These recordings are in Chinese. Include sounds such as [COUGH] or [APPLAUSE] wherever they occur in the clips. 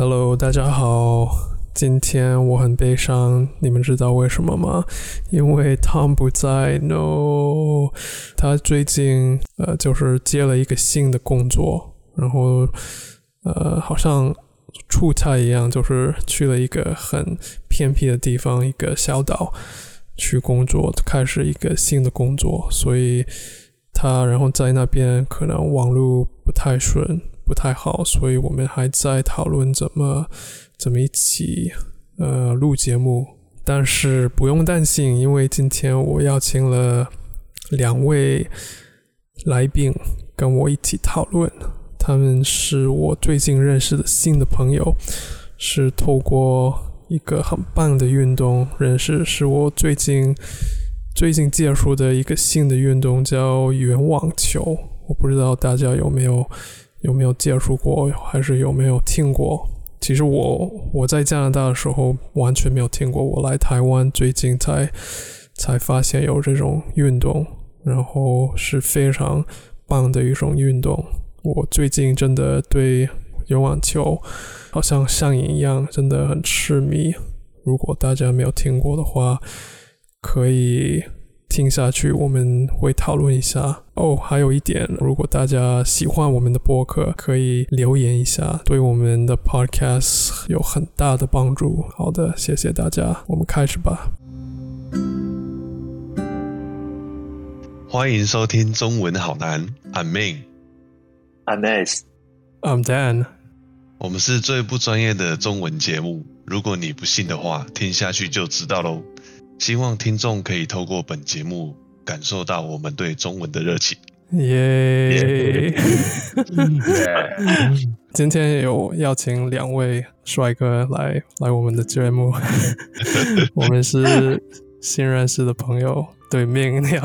Hello，大家好。今天我很悲伤，你们知道为什么吗？因为 Tom 不在，No，他最近呃就是接了一个新的工作，然后呃好像出差一样，就是去了一个很偏僻的地方，一个小岛去工作，开始一个新的工作，所以他然后在那边可能网络不太顺。不太好，所以我们还在讨论怎么怎么一起呃录节目。但是不用担心，因为今天我邀请了两位来宾跟我一起讨论。他们是我最近认识的新的朋友，是透过一个很棒的运动认识，是我最近最近接触的一个新的运动，叫圆网球。我不知道大家有没有。有没有接触过，还是有没有听过？其实我我在加拿大的时候完全没有听过，我来台湾最近才才发现有这种运动，然后是非常棒的一种运动。我最近真的对游网球好像上瘾一样，真的很痴迷。如果大家没有听过的话，可以。听下去，我们会讨论一下哦。还有一点，如果大家喜欢我们的播客，可以留言一下，对我们的 podcast 有很大的帮助。好的，谢谢大家，我们开始吧。欢迎收听中文好难，I'm Ming，I'm Ace，I'm Dan。我们是最不专业的中文节目，如果你不信的话，听下去就知道喽。希望听众可以透过本节目感受到我们对中文的热情。耶！[LAUGHS] 今天有邀请两位帅哥来来我们的节目，[LAUGHS] 我们是新认识的朋友。对面，你 [LAUGHS] 要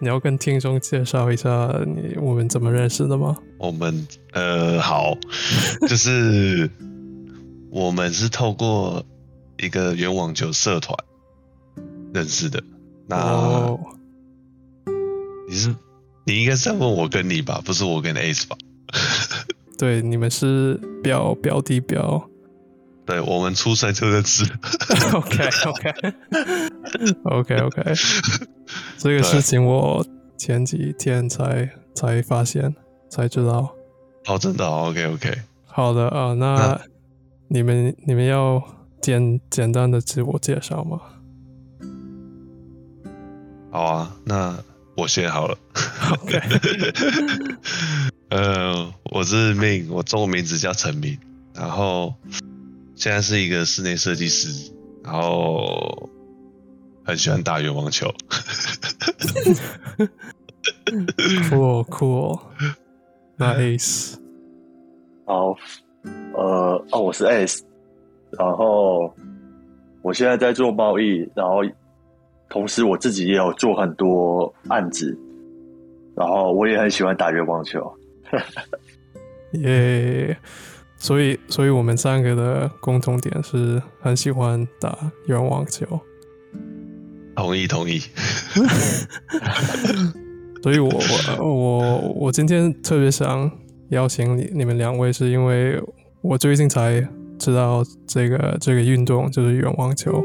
你要跟听众介绍一下你我们怎么认识的吗？我们呃，好，就是我们是透过一个圆网球社团。认识的，那你是你应该是在问我跟你吧，不是我跟 Ace 吧？[LAUGHS] 对，你们是表表弟表，对我们出生就认识。OK OK OK OK，这个事情我前几天才才发现才知道。哦，真的 OK OK，好的啊，那你们你们要简简单的自我介绍吗？好啊，那我先好了。OK，[LAUGHS] 呃，我是命，我中文名字叫陈明，然后现在是一个室内设计师，然后很喜欢打羽毛球。Cool, cool, nice. 好，呃，哦，我是 S，然后我现在在做贸易，然后。同时，我自己也有做很多案子，然后我也很喜欢打圆网球。[LAUGHS] 耶！所以，所以我们三个的共同点是很喜欢打圆网球。同意，同意。[LAUGHS] 所以我我我我今天特别想邀请你你们两位，是因为我最近才知道这个这个运动就是圆网球，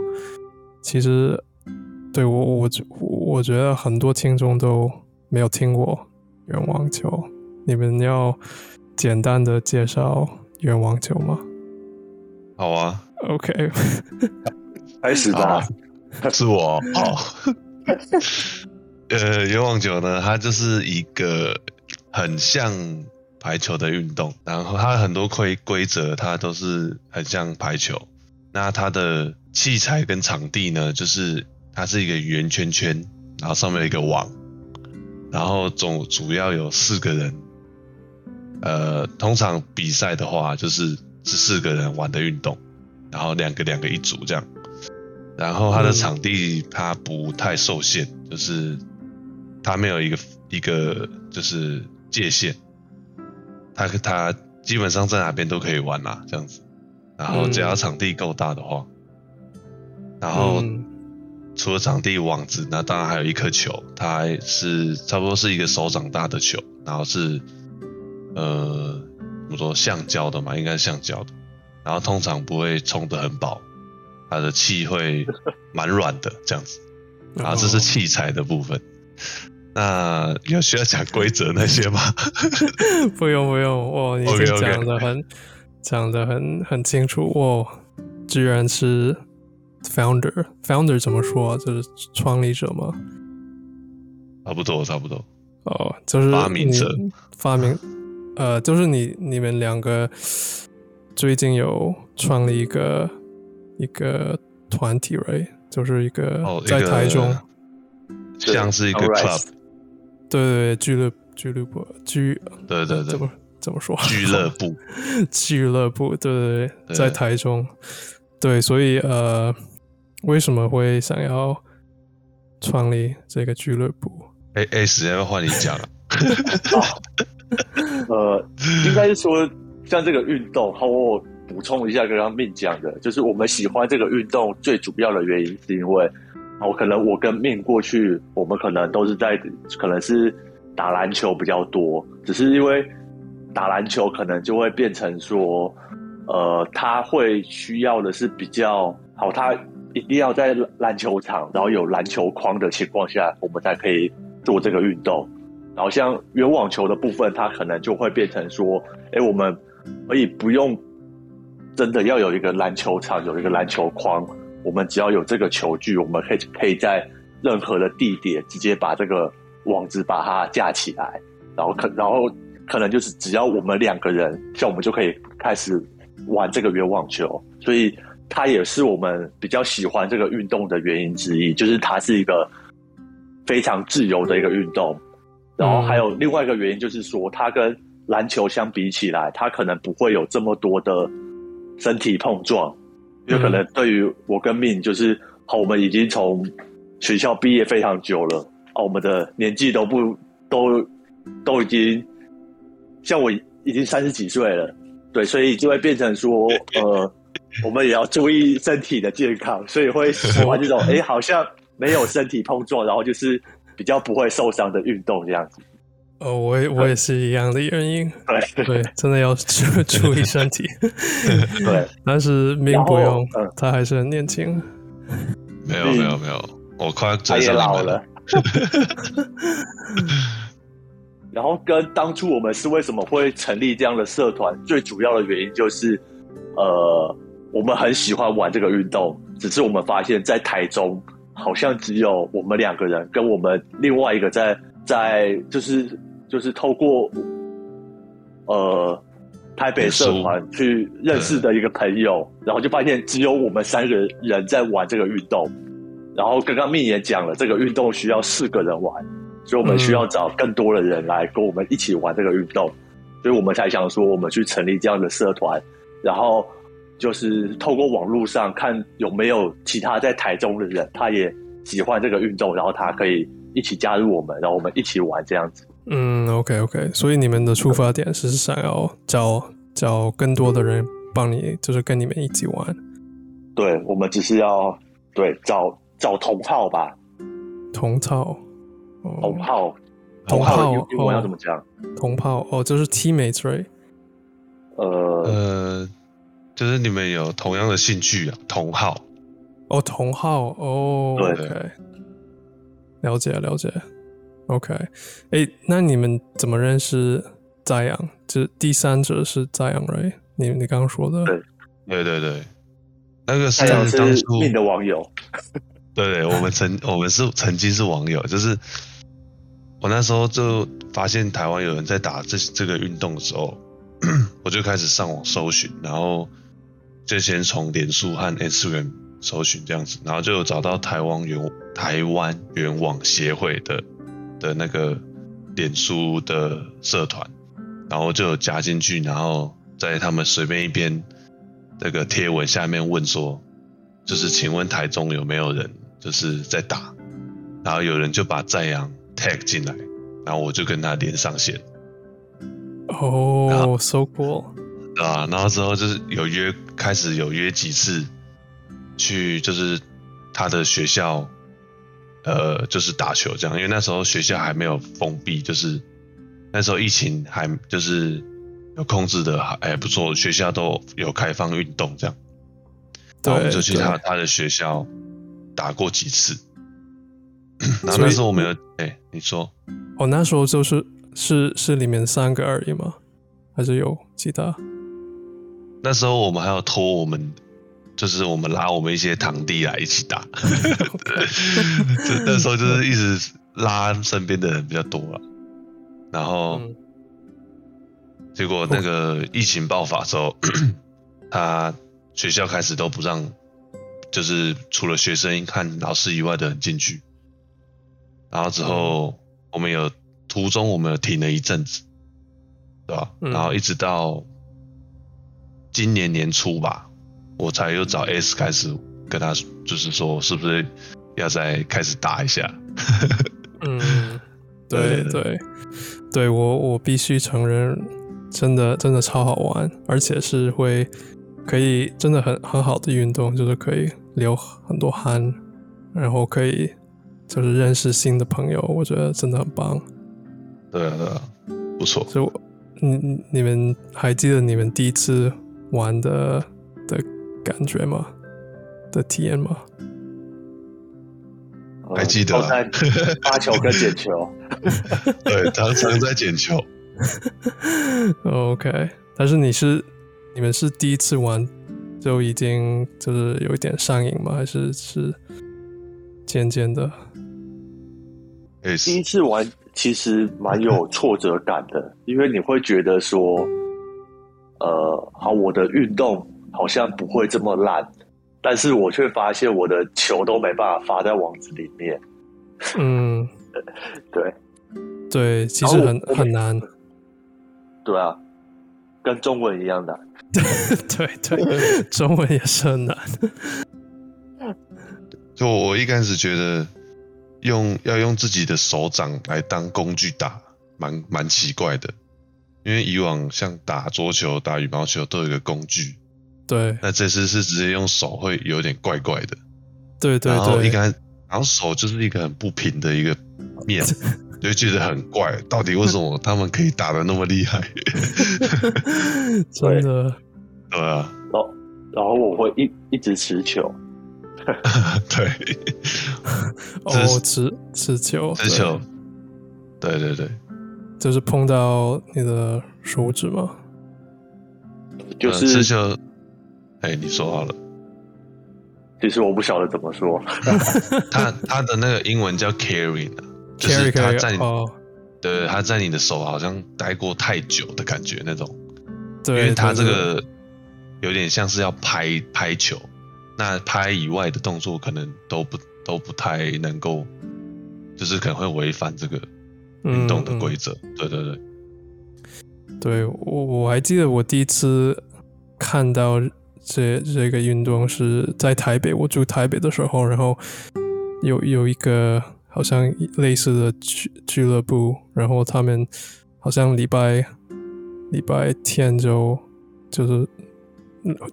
其实。对我，我我觉得很多听众都没有听过圆网球，你们要简单的介绍圆网球吗？好啊，OK，[LAUGHS] 开始吧，是我。好，[LAUGHS] 呃，圆网球呢，它就是一个很像排球的运动，然后它很多规规则，它都是很像排球。那它的器材跟场地呢，就是。它是一个圆圈圈，然后上面有一个网，然后总主要有四个人。呃，通常比赛的话就是是四个人玩的运动，然后两个两个一组这样。然后它的场地它不太受限，就是它没有一个一个就是界限，它它基本上在哪边都可以玩啦这样子。然后只要场地够大的话，然后。除了场地网子，那当然还有一颗球，它是差不多是一个手掌大的球，然后是呃怎么说橡胶的嘛，应该是橡胶的，然后通常不会冲得很饱，它的气会蛮软的这样子。然后这是器材的部分。那有需要讲规则那些吗？[LAUGHS] 不用不用，哇，你这讲的很讲的很很清楚，哇，居然是 founder，founder 怎么说？就是创立者吗？差不多差不多。哦，就是发明者，发明，呃，就是你你们两个最近有创立一个一个团体，right？就是一个在台中，像是一个 club。对对，俱乐俱乐部俱对对对，怎么怎么说？俱乐部 [LAUGHS] 俱乐部，对对对，在台中，对，所以呃，为什么会想要创立这个俱乐部？哎哎，时间要换你讲了。呃，[LAUGHS] 应该是说，像这个运动，好，我补充一下刚刚命讲的，就是我们喜欢这个运动最主要的原因，是因为。我可能我跟命过去，我们可能都是在可能是打篮球比较多，只是因为打篮球可能就会变成说，呃，他会需要的是比较好，他一定要在篮球场，然后有篮球框的情况下，我们才可以做这个运动。然后像圆网球的部分，它可能就会变成说，哎，我们可以不用真的要有一个篮球场，有一个篮球框。我们只要有这个球具，我们可以可以在任何的地点直接把这个网子把它架起来，然后可然后可能就是只要我们两个人，像我们就可以开始玩这个圆网球，所以它也是我们比较喜欢这个运动的原因之一，就是它是一个非常自由的一个运动。然后还有另外一个原因就是说，它跟篮球相比起来，它可能不会有这么多的身体碰撞。有可能对于我跟命，就是好，我们已经从学校毕业非常久了，哦，我们的年纪都不都都已经像我已经三十几岁了，对，所以就会变成说，呃，[LAUGHS] 我们也要注意身体的健康，所以会 [LAUGHS] 喜欢这种，哎，好像没有身体碰撞，然后就是比较不会受伤的运动这样子。哦，我也我也是一样的原因，对。对，真的要注注意身体，[LAUGHS] 对，但是命不用，他还是很年轻，没有没有没有，我快他也老了，然后跟当初我们是为什么会成立这样的社团，最主要的原因就是，呃，我们很喜欢玩这个运动，只是我们发现，在台中好像只有我们两个人，跟我们另外一个在在就是。就是透过呃台北社团去认识的一个朋友，然后就发现只有我们三个人在玩这个运动。然后刚刚蜜也讲了，这个运动需要四个人玩，所以我们需要找更多的人来跟我们一起玩这个运动。所以我们才想说，我们去成立这样的社团，然后就是透过网络上看有没有其他在台中的人，他也喜欢这个运动，然后他可以一起加入我们，然后我们一起玩这样子。嗯，OK OK，所以你们的出发点是想要找找更多的人帮你，就是跟你们一起玩。对，我们只是要对找找同号吧。同号，同号，同号，英文要怎么讲？同号哦，就是 teammates，right？呃呃，就是你们有同样的兴趣啊，同号。哦，同号哦，OK，了解了解。OK，哎，那你们怎么认识在阳？就第三者是在阳，right？你你刚刚说的，对，对对对，那个是当初你的网友，[LAUGHS] 对，我们曾我们是曾经是网友，就是我那时候就发现台湾有人在打这这个运动的时候，[CLEARS THROAT] 我就开始上网搜寻，然后就先从脸书和 Instagram 搜寻这样子，然后就找到台湾原台湾原网协会的。的那个脸书的社团，然后就加进去，然后在他们随便一篇那个贴文下面问说，就是请问台中有没有人就是在打，然后有人就把赞阳 tag 进来，然后我就跟他连上线。哦，so cool 啊！然后之后就是有约，开始有约几次去，就是他的学校。呃，就是打球这样，因为那时候学校还没有封闭，就是那时候疫情还就是有控制的还还不错，学校都有开放运动这样。然后我们就去他他的学校打过几次。[COUGHS] 然后那时候我们有哎，你说哦，那时候就是是是里面三个而已吗？还是有其他？那时候我们还要拖我们，就是我们拉我们一些堂弟来一起打。[LAUGHS] 那时候就是一直拉身边的人比较多了，然后结果那个疫情爆发之后，[CLEARS THROAT] 他学校开始都不让，就是除了学生和老师以外的人进去。然后之后我们有途中我们有停了一阵子，对吧？然后一直到今年年初吧，我才又找 S 开始跟他，就是说是不是要再开始打一下？嗯，[LAUGHS] 对对对，我我必须承认，真的真的超好玩，而且是会可以真的很很好的运动，就是可以流很多汗，然后可以。就是认识新的朋友，我觉得真的很棒。对啊，对啊，不错。就你你们还记得你们第一次玩的的感觉吗？的体验吗？还记得。发球跟捡球。[LAUGHS] 对，常常在捡球。[LAUGHS] OK，但是你是你们是第一次玩就已经就是有一点上瘾吗？还是是渐渐的？第一次玩其实蛮有挫折感的，因为你会觉得说，呃，好，我的运动好像不会这么烂，但是我却发现我的球都没办法发在网子里面。嗯，[LAUGHS] 对，对，其实很很难。对啊，跟中文一样难。[LAUGHS] 对对，中文也是很难。[LAUGHS] 就我一开始觉得。用要用自己的手掌来当工具打，蛮蛮奇怪的，因为以往像打桌球、打羽毛球都有一个工具，对，那这次是直接用手会有点怪怪的，对对对，然后一开，然后手就是一个很不平的一个面，[LAUGHS] 就觉得很怪，到底为什么他们可以打的那么厉害？[LAUGHS] 真的，对。啊，然后然后我会一一直持球。[LAUGHS] 对，哦，持持球，持球，对对对，就是碰到你的手指吗？就是持球，哎，你说好了。其实我不晓得怎么说。[LAUGHS] 他他的那个英文叫 carry 呢，就是他在，对，他在你的手好像待过太久的感觉那种。对，因为他这个有点像是要拍拍球。那拍以外的动作可能都不都不太能够，就是可能会违反这个运动的规则。对对对，对我我还记得我第一次看到这这个运动是在台北，我住台北的时候，然后有有一个好像类似的俱俱乐部，然后他们好像礼拜礼拜天就就是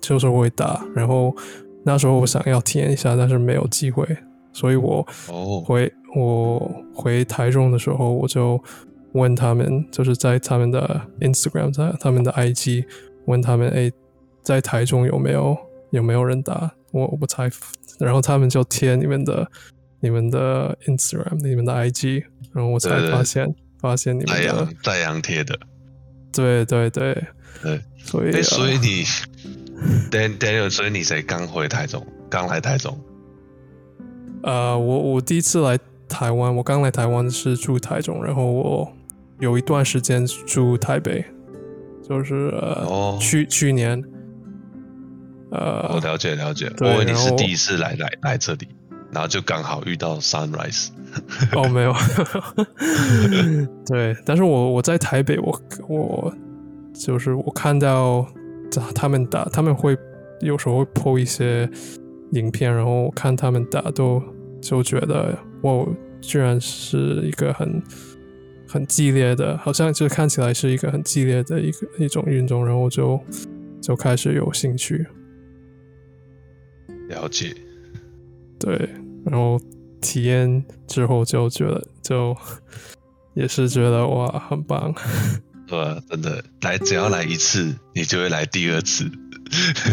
就是会打，然后。那时候我想要体验一下，但是没有机会，所以我回我回台中的时候，我就问他们，就是在他们的 Instagram，在他们的 IG 问他们，哎，在台中有没有有没有人打？我我才，然后他们就贴你们的你们的 Instagram，你们的 IG，然后我才发现发现你们的在阳贴的，对对对对，所以所以你。Dan Daniel，所以你才刚回台中，刚来台中。呃，我我第一次来台湾，我刚来台湾是住台中，然后我有一段时间住台北，就是呃，去去年。呃，我了解了解，我以为你是第一次来来来这里，然后就刚好遇到 Sunrise。[LAUGHS] 哦，没有。[LAUGHS] 对，但是我我在台北，我我就是我看到。他们打，他们会有时候会 po 一些影片，然后看他们打，都就觉得我居然是一个很很激烈的，好像就看起来是一个很激烈的一个一种运动，然后就就开始有兴趣了解，对，然后体验之后就觉得就 [LAUGHS] 也是觉得哇，很棒。[LAUGHS] 对吧？真的来，只要来一次，你就会来第二次。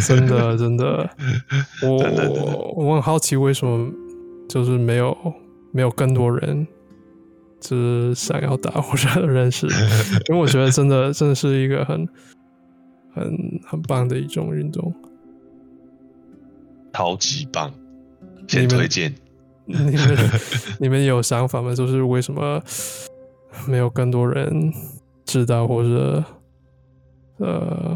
真的真的，[LAUGHS] 我我我很好奇为什么就是没有没有更多人就是想要打或者认识，[LAUGHS] 因为我觉得真的真的是一个很很很棒的一种运动。超级棒，先推荐。你们你们有想法吗？就是为什么没有更多人知道，或者呃，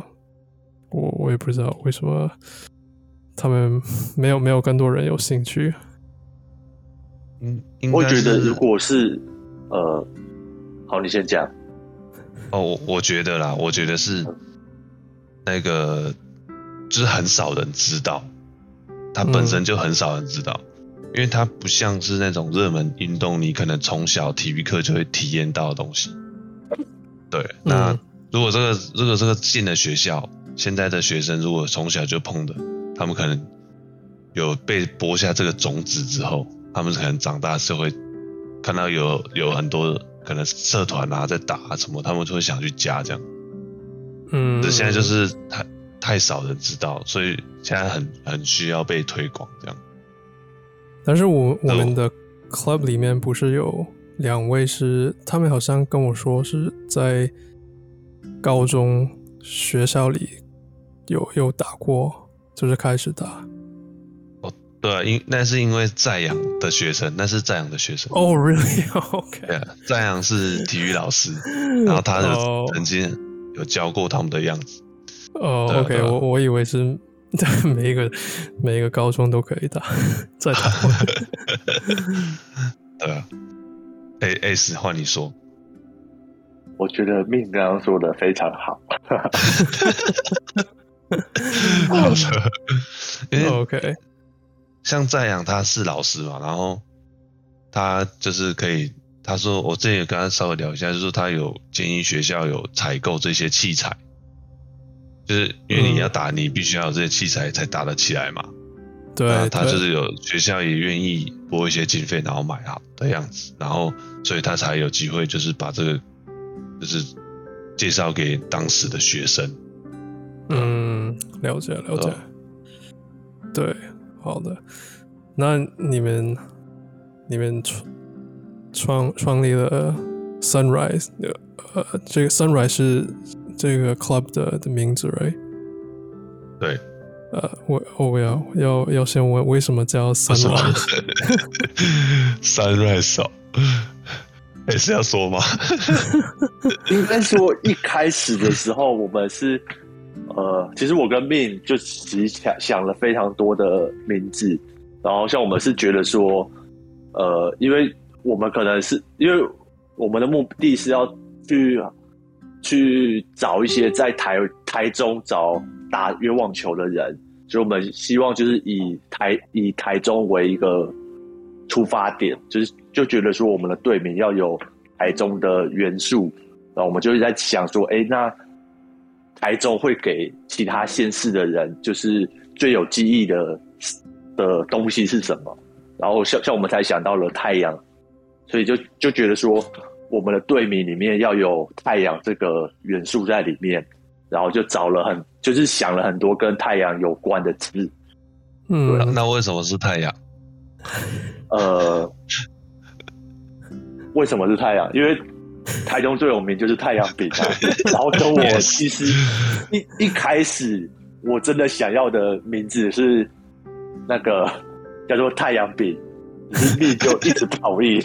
我我也不知道为什么他们没有没有更多人有兴趣。嗯，应该我觉得是如果是呃，好，你先讲。哦，我我觉得啦，我觉得是那个，就是很少人知道，它本身就很少人知道，因为它不像是那种热门运动，你可能从小体育课就会体验到的东西。对，那嗯如果这个如果这个进了学校，现在的学生如果从小就碰的，他们可能有被播下这个种子之后，他们可能长大是会看到有有很多可能社团啊在打啊什么，他们就会想去加这样。嗯，这现在就是太太少人知道，所以现在很很需要被推广这样。但是我我们的 club 里面不是有两位是，他们好像跟我说是在高中学校里有有打过，就是开始打。对啊，因那是因为在阳的学生，那是在阳的学生。哦、r e a l l y OK。对啊，在阳是体育老师，然后他哦有曾经有教过他们的样子。哦、对啊 o k 啊我我以为是 [LAUGHS] 每一个每一个高中都可以打，在台湾。[LAUGHS] 对啊，哎哎，是换你说，我觉得命刚刚说的非常好。[LAUGHS] 好的，因为 OK，像在阳他是老师嘛，然后他就是可以，他说我之前有跟他稍微聊一下，就是说他有建议学校有采购这些器材，就是因为你要打，你必须要有这些器材才打得起来嘛。对，那他就是有学校也愿意拨一些经费，然后买好的样子，然后所以他才有机会就是把这个就是介绍给当时的学生。嗯，了解了解对。对，好的。那你们你们创创创立了 Sunrise，呃，这个 Sunrise 是这个 club 的的名字，right？对，呃，我我要要要先问为什么叫 Sunrise？？Sunrise [LAUGHS] 哦，也是要说吗？[LAUGHS] 应该说一开始的时候，我们是呃，其实我跟命就其实想想了非常多的名字，然后像我们是觉得说，呃，因为我们可能是因为我们的目的是要去去找一些在台台中找打约网球的人，所以我们希望就是以台以台中为一个出发点，就是就觉得说我们的队名要有台中的元素，然后我们就是在想说，哎，那台中会给其他县市的人就是最有记忆的的东西是什么？然后像像我们才想到了太阳，所以就就觉得说我们的队名里面要有太阳这个元素在里面，然后就找了很就是想了很多跟太阳有关的字，那嗯，那为什么是太阳？呃，为什么是太阳？因为台中最有名就是太阳饼啊。然后跟我其实一一开始我真的想要的名字是那个叫做太阳饼，只是命就一直不同意。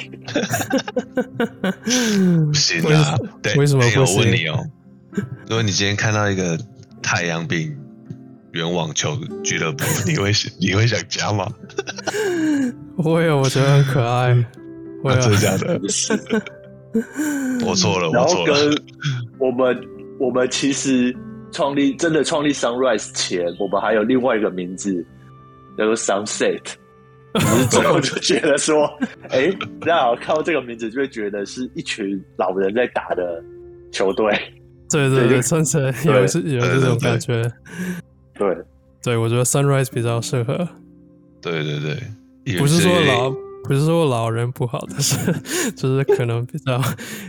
不行啊，对，为什么不行问你哦，如果你今天看到一个太阳饼圆网球俱乐部，你会你会想加吗？[LAUGHS] 会啊，我觉得很可爱。会啊，啊真，的假的？[LAUGHS] 我错了，然后我错了跟。我们我们其实创立真的创立 Sunrise 前，我们还有另外一个名字叫做 Sunset。[LAUGHS] 只是最后就觉得说，哎、大家看到这个名字就会觉得是一群老人在打的球队。对对对，对就甚至对有是有这种感觉。对，对，我觉得 Sunrise 比较适合，对对对，有不是说老不是说老人不好，但是 [LAUGHS] 就是可能比较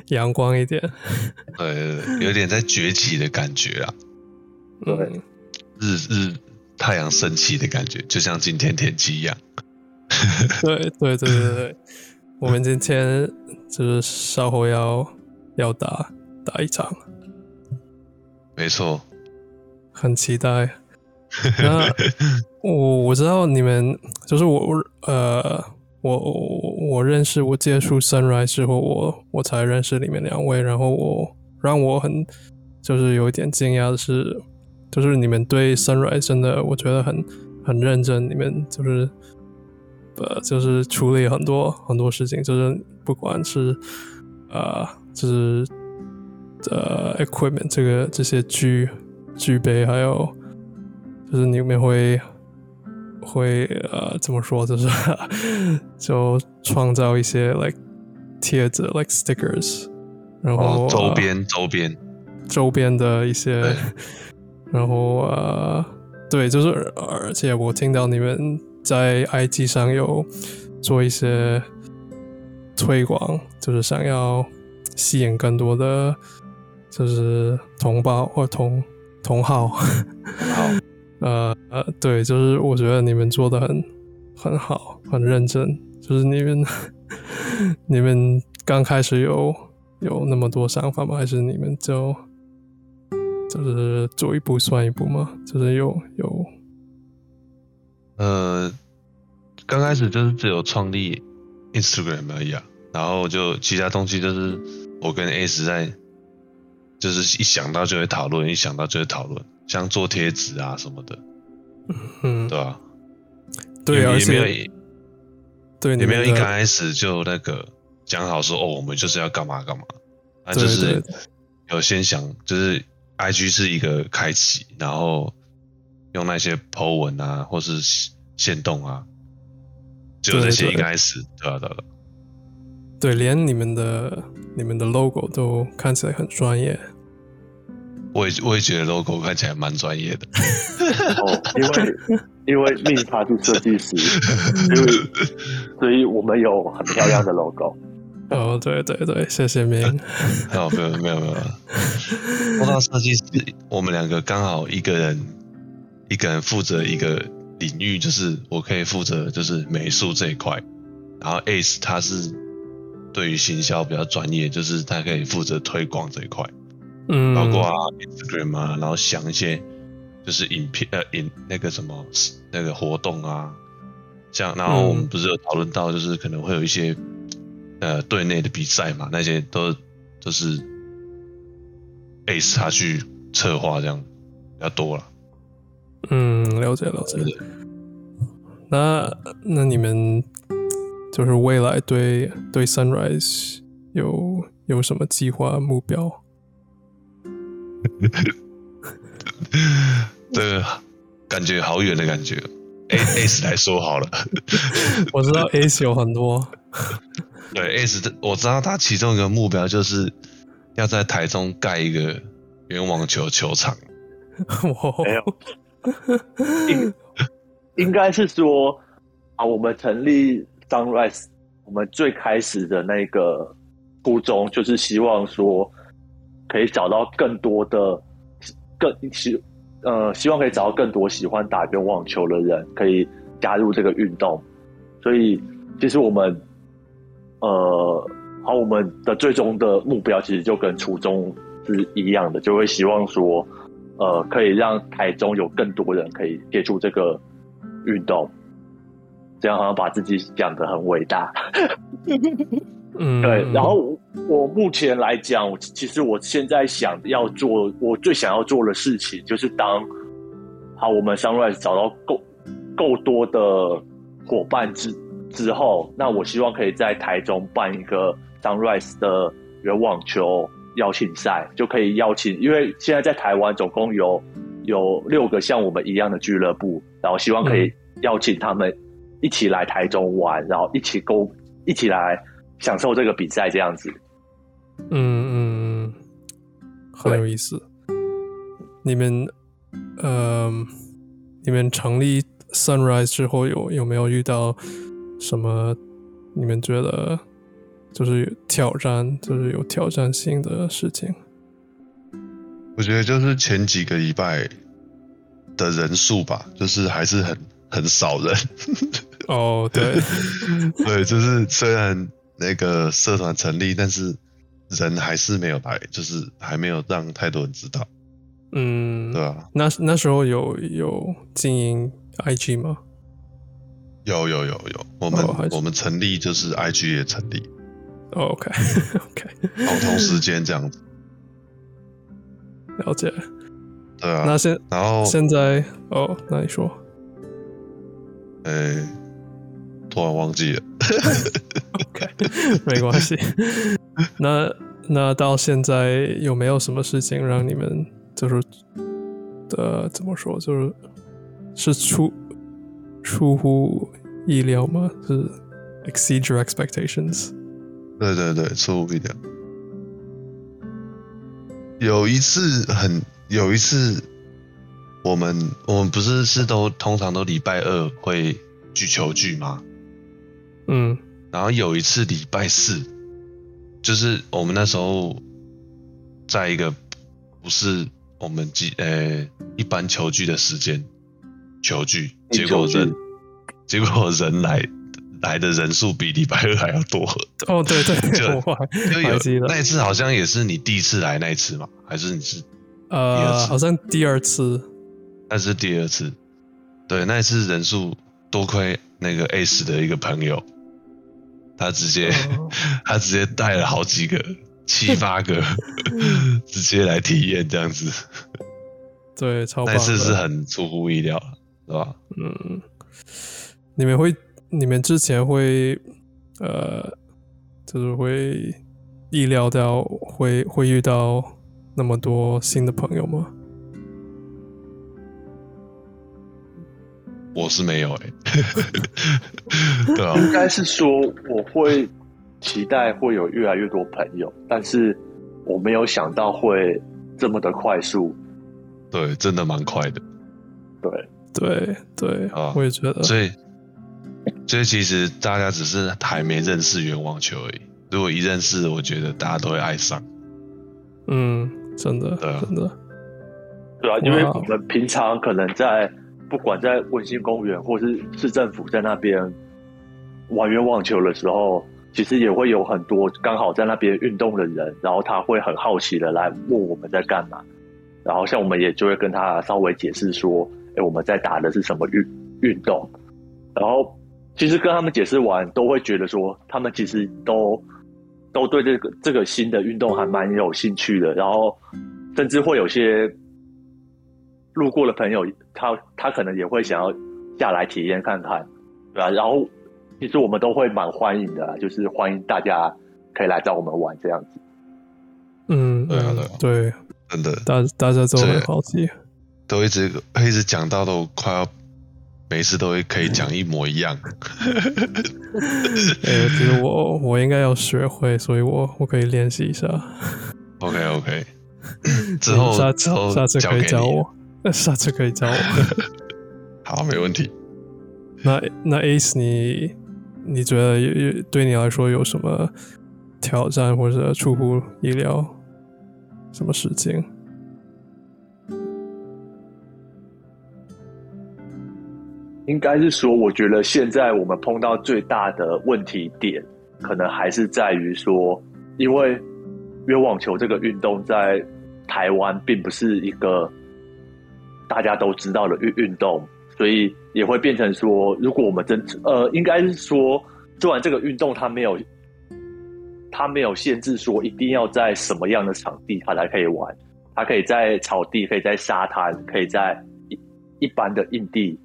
阳光一点。[LAUGHS] 对，有点在崛起的感觉啊，对嗯日日太阳升起的感觉，就像今天天气一样。[LAUGHS] 对对对对对，我们今天就是稍后要要打打一场，没错，很期待。那我我知道你们就是我我呃我我认识我接触 Sunrise 之后，我我才认识你们两位，然后我让我很就是有一点惊讶的是，就是你们对 Sunrise 真的我觉得很很认真，你们就是呃就是处理很多很多事情，就是不管是呃就是呃 equipment 这个这些具具备，还有就是你们会会呃怎么说，就是 [LAUGHS] 就创造一些 like 贴纸 like stickers，然后、哦，周呃边周边，周边的一些，[LAUGHS] 然后呃，对，就是而且我听到你们在 IG 上有做一些推广，就是想要吸引更多的就是同胞或同同好，好，呃呃，对，就是我觉得你们做的很很好，很认真，就是你们你们刚开始有有那么多想法吗？还是你们就就是走一步算一步吗？就是有有呃，刚开始就是只有创立 Instagram 而已啊，然后就其他东西就是我跟 A 实在就是一想到就会讨论，一想到就会讨论，像做贴纸啊什么的，嗯。对吧、对，啊也也没有也没有一刚开始就那个讲好说哦，我们就是要干嘛干嘛，那就是有先想，就是 IG 是一个开启，然后用那些 po 文啊，或是线动啊，只有这些一开始，对吧、对吧、对吧对，连你们的你们的 logo 都看起来很专业。我也我也觉得 logo 看起来蛮专业的，哦，因为因为命他是设计师，所以所以我们有很漂亮的 logo。哦，对对对，谢谢明。[LAUGHS] 哦，没有没有没有，说到设计师，我们两个刚好一个人一个人负责一个领域，就是我可以负责就是美术这一块，然后 Ace 他是对于行销比较专业，就是他可以负责推广这一块，嗯，包括啊 Instagram 啊，然后想一些就是影片呃影那个什么那个活动啊，像然后我们嗯不是有讨论到，就是可能会有一些呃队内的比赛嘛，那些都都是 Ace 他去策划这样比较多了。嗯，了解了解。那那你们就是未来对对 Sunrise 有有什么计划目标？[LAUGHS] 这个感觉好远的感觉。A Ace 来说好了，[LAUGHS] 我知道 Ace 有很多，对 Ace，的我知道他其中一个目标就是要在台中盖一个圆网球球场。[LAUGHS] 没有应应该是说啊，我们成立 Sunrise，我们最开始的那个初衷就是希望说，可以找到更多的更喜呃，希望可以找到更多喜欢打圆网球的人，可以加入这个运动。所以，其实我们呃，好，我们的最终的目标其实就跟初衷是一样的，就会希望说。呃，可以让台中有更多人可以接触这个运动，这样好像把自己讲的很伟大。[LAUGHS] 嗯，对，然后我目前来讲，其实我现在想要做，我最想要做的事情就是当好我们 Sunrise 找到够够多的伙伴之之后，那我希望可以在台中办一个 Sunrise 的圆网球邀请赛，就可以邀请，因为现在在台湾总共有有六个像我们一样的俱乐部，然后希望可以邀请他们一起来台中玩，然后一起沟一起来享受这个比赛这样子。嗯嗯，嗯很有意思。你们呃，你们成立 Sunrise 之后有有没有遇到什么你们觉得就是有挑战，就是有挑战性的事情？我觉得就是前几个礼拜的人数吧，就是还是很 [LAUGHS] 很少人。哦，对，[LAUGHS] 对，就是虽然那个社团成立，但是人还是没有来，就是还没有让太多人知道，嗯，对啊？那那时候有有经营 IG 吗？有有有有，我们、我们成立就是 IG 也成立，哦，OK [LAUGHS] OK，好同时间这样子，了解。对啊。那现然后现在哦，那你说呃、突然忘记了，OK，没关系。[LAUGHS] 那那到现在有没有什么事情让你们就是呃怎么说，就是是出出乎意料吗？是 exceed your expectations？对对对，出乎意料。有一次很有一次，我们我们不是是都通常都礼拜二会举球聚吗？嗯然后有一次礼拜四，就是我们那时候在一个不是我们记呃一般球聚的时间球聚，结果人结果人来来的人数比礼拜二还要多。哦，对对，[LAUGHS] 就就那一次好像也是你第一次来那一次嘛，还是你是呃，好像第二次，那是第二次？对，那一次人数多亏那个 S 的一个朋友，他直接、哦 [LAUGHS] 他直接带了好几个七 [LAUGHS] 八个，直接来体验这样子。对，超棒的。那次是很出乎意料，是吧？嗯，你们会，你们之前会，呃，就是会意料到会会遇到那么多新的朋友吗？我是没有哎、[LAUGHS] 对啊，应该是说我会期待会有越来越多朋友，但是我没有想到会这么的快速。对，真的蛮快的。对，对对，啊我也觉得。所以，所以其实大家只是还没认识圆网球而已。如果一认识，我觉得大家都会爱上。嗯，真的，对啊真的，对啊，因为我们平常可能在不管在温馨公园或是市政府在那边玩冤网球的时候，其实也会有很多刚好在那边运动的人，然后他会很好奇的来问我们在干嘛，然后像我们也就会跟他稍微解释说，哎，我们在打的是什么运运动，然后其实跟他们解释完，都会觉得说，他们其实都都对这个这个新的运动还蛮有兴趣的，然后甚至会有些路过的朋友，他他可能也会想要下来体验看看，对啊，然后其实我们都会蛮欢迎的，就是欢迎大家可以来找我们玩这样子。嗯，嗯对啊对啊对，真的大大家都很好奇。都一直一直讲到都快要每次都会可以讲一模一样。[LAUGHS] 哎，我觉得我我应该要学会，所以我我可以练习一下。OK OK，[LAUGHS] 之后下之后下次可以。教我，[LAUGHS] 下次可以教我。[LAUGHS] 好，没问题。那那 Ace，你你觉得有有对你来说有什么挑战或者出乎意料什么事情？应该是说，我觉得现在我们碰到最大的问题点，可能还是在于说，因为约网球这个运动在台湾并不是一个大家都知道的运运动，所以也会变成说，如果我们真呃，应该是说，做完这个运动，它没有它没有限制说一定要在什么样的场地它才可以玩，它可以在草地，可以在沙滩，可以在一一般的硬地。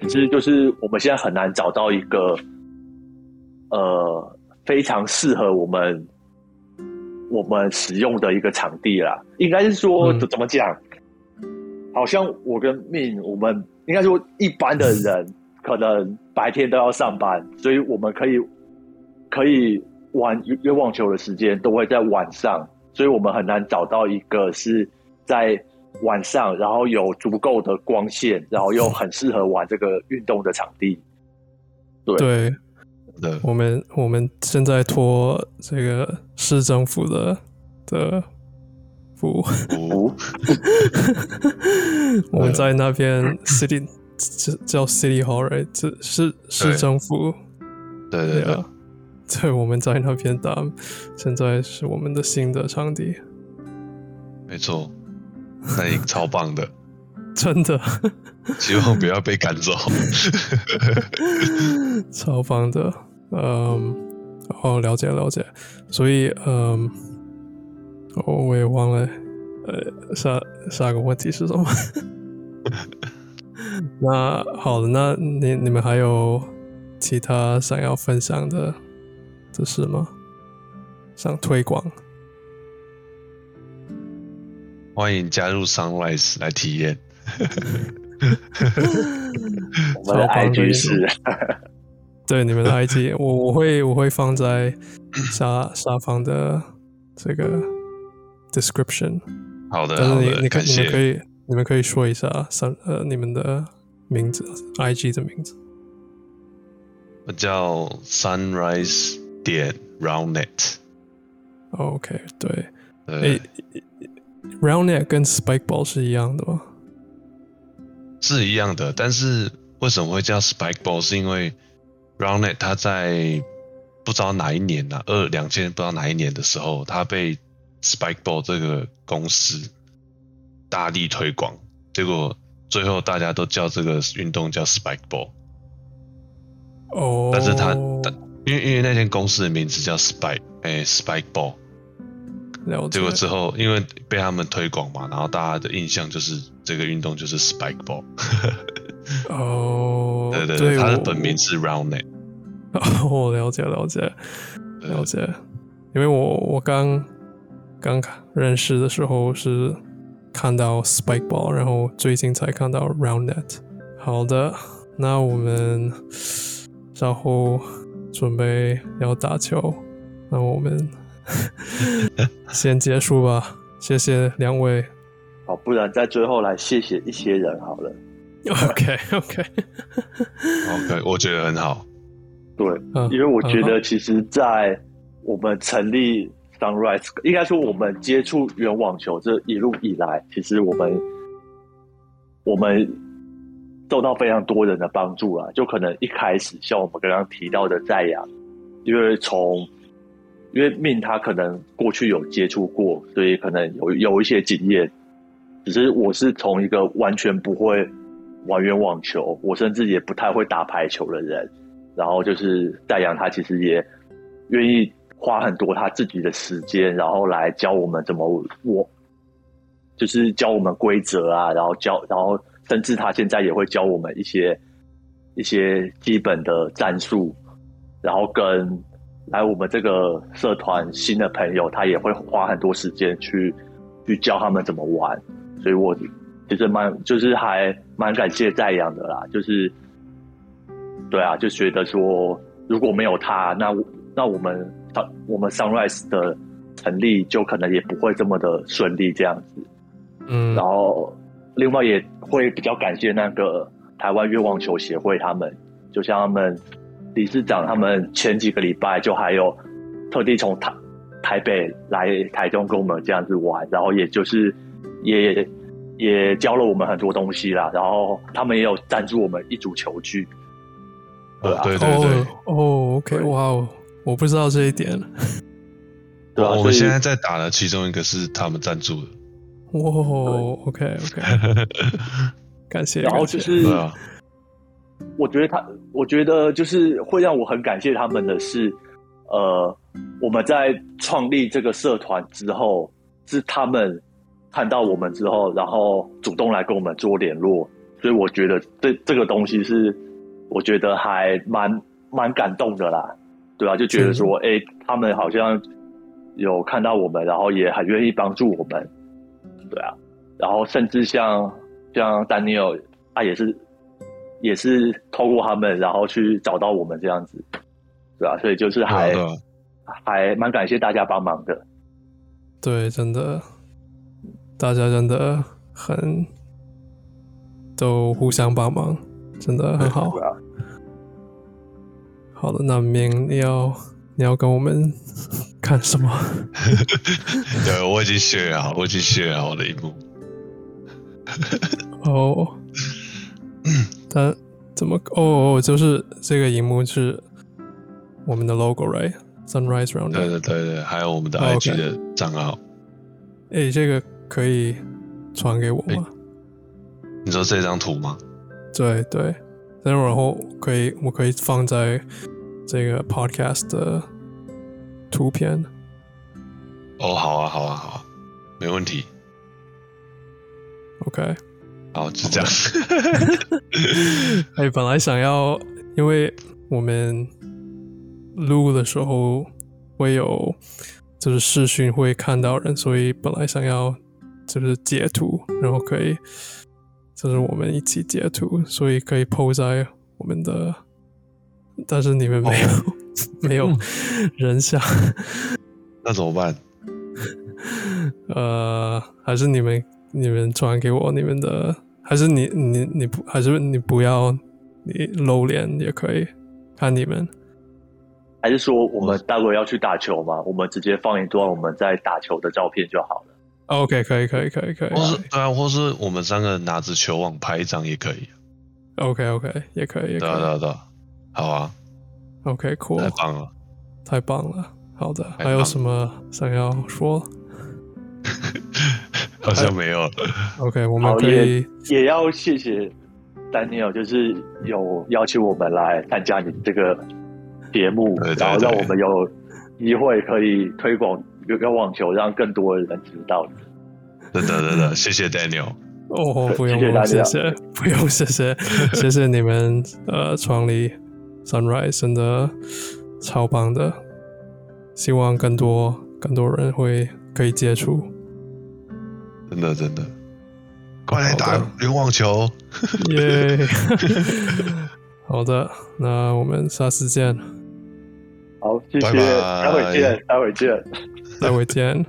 只是就是我们现在很难找到一个呃非常适合我们我们使用的一个场地啦。应该是说、嗯怎么讲？好像我跟命，我们应该说一般的人可能白天都要上班，所以我们可以可以玩约网球的时间都会在晚上，所以我们很难找到一个是在晚上，然后有足够的光线，然后又很适合玩这个运动的场地。对对，我们我们现在托这个市政府的的福，福我们在那边 city 叫叫 city hall，right？这是市政府，对对对。啊，对，我们在那边打，现在是我们的新的场地，没错，那也超棒的，[LAUGHS] 真的。希望不要被赶走。[LAUGHS] 超棒的，嗯，哦，了解了解，所以嗯，哦，我也忘了，呃，下下个问题是什么？[LAUGHS] 那好的，那你你们还有其他想要分享的的事吗？想推广？欢迎加入 Sunrise 来体验。[LAUGHS] 我们的 IG 是，对你们的 IG，我我会我会放在下下方的这个 description。好的，但是你可你们可。以你们可以说一下三呃你们的名字，IG 的名字。我叫 Sunrise 点 Roundnet。OK，对，对诶、Roundnet 跟 Spikeball 是一样的吗？是一样的，但是为什么会叫 Spike Ball？是因为 Roundnet 它在不知道哪一年呢、二两千不知道哪一年的时候，它被 Spike Ball 这个公司大力推广，结果最后大家都叫这个运动叫 Spike Ball，哦，但是它但因为因为那间公司的名字叫 Spike，哎、Spike Ball，了解。结果之后因为被他们推广嘛，然后大家的印象就是这个运动就是 Spike Ball，哦，[LAUGHS] 对对对，它的本名是 Roundnet。[LAUGHS] 哦，我了解了解了解，因为我我刚刚认识的时候是看到 Spikeball，然后最近才看到 Roundnet。好的，那我们稍后准备要打球，那我们 [LAUGHS] 先结束吧。谢谢两位。好，不然在最后来谢谢一些人好了。OK OK，OK，我觉得很好。对，嗯因为我觉嗯得其实，在我们成立 Sunrise，应该说我们接触圆网球这一路以来，其实我们我们受到非常多人的帮助啊。就可能一开始像我们刚刚提到的在阳，因为从因为命他可能过去有接触过，所以可能有有一些经验。只是我是从一个完全不会玩圆网球，我甚至也不太会打排球的人。然后就是戴阳，他其实也愿意花很多他自己的时间，然后来教我们怎么我，就是教我们规则啊，然后教，然后甚至他现在也会教我们一些一些基本的战术，然后跟来我们这个社团新的朋友，他也会花很多时间去去教他们怎么玩，所以我其实蛮就是还蛮感谢在阳的啦，就是。对啊，就觉得说如果没有他，那那我们我们 Sunrise 的成立就可能也不会这么的顺利这样子。嗯，然后另外也会比较感谢那个台湾越网球协会他们，就像他们理事长他们前几个礼拜就还有特地从台台北来台中跟我们这样子玩，然后也就是也也教了我们很多东西啦，然后他们也有赞助我们一组球具。对啊，对对对，哦哦，OK，对哇哦，我不知道这一点。对啊，我们现在在打的其中一个是他们赞助的。哇，OK OK，感谢。然后就是啊，我觉得他，我觉得就是会让我很感谢他们的是，呃，我们在创立这个社团之后，是他们看到我们之后，然后主动来跟我们做联络，所以我觉得这这个东西是，我觉得还蛮蛮感动的啦，对啊，就觉得说，哎、他们好像有看到我们，然后也很愿意帮助我们，对啊，然后甚至像像丹尼尔，他也是也是透过他们，然后去找到我们这样子，对啊，所以就是还、还蛮感谢大家帮忙的。对，真的，大家真的很都互相帮忙，真的很好对。啊，好的，那明你要你要跟我们看什么？[LAUGHS] 对，我已经选好，我已经选好的一幕。[LAUGHS] 哦，但怎么？哦哦，就是这个荧幕是我们的 logo，right？Sunrise Round。对对对对，还有我们的哦 IG 的账号。诶，这个可以传给我吗？你说这张图吗？对对，然后可以我可以放在这个 podcast 的图片。哦，好啊，好啊，好啊，没问题。OK，好，就这样。[LAUGHS] 哎，本来想要，因为我们录的时候会有就是视讯会看到人，所以本来想要就是截图，然后可以就是我们一起截图，所以可以 PO 在我们的，但是你们没有、[LAUGHS] 没有人像，那怎么办？[LAUGHS] 呃，还是你们你们传给我你们的，还是你你你不还是你不要你露脸也可以，看你们。还是说我们待会要去打球嘛？我们直接放一段我们在打球的照片就好了。OK，可以可以可以可以或是对啊，或是我们三个拿着球网拍一张也可以。，OK OK 也可以也对啊，对啊，对啊。好啊，，OK 太 cool，棒了。太棒了。好的，还有什么想要说 [LAUGHS] 好像没有了。？OK，我们好可以也要谢谢 Daniel，就是有邀请我们来参加你这个节目，对对然后让我们有机会可以推广有个网球，让更多的人知道。真的，真的，[LAUGHS] 谢谢 Daniel。哦，不用谢谢大家谢谢，[LAUGHS] 不用谢谢，谢谢你们呃创立 Sunrise 真的超棒的，希望更多更多人会可以接触。真的，真的。快来打的联网球。[LAUGHS] 耶、好的，那我们下次见，好，谢谢，拜拜待会见，待会见。待会见。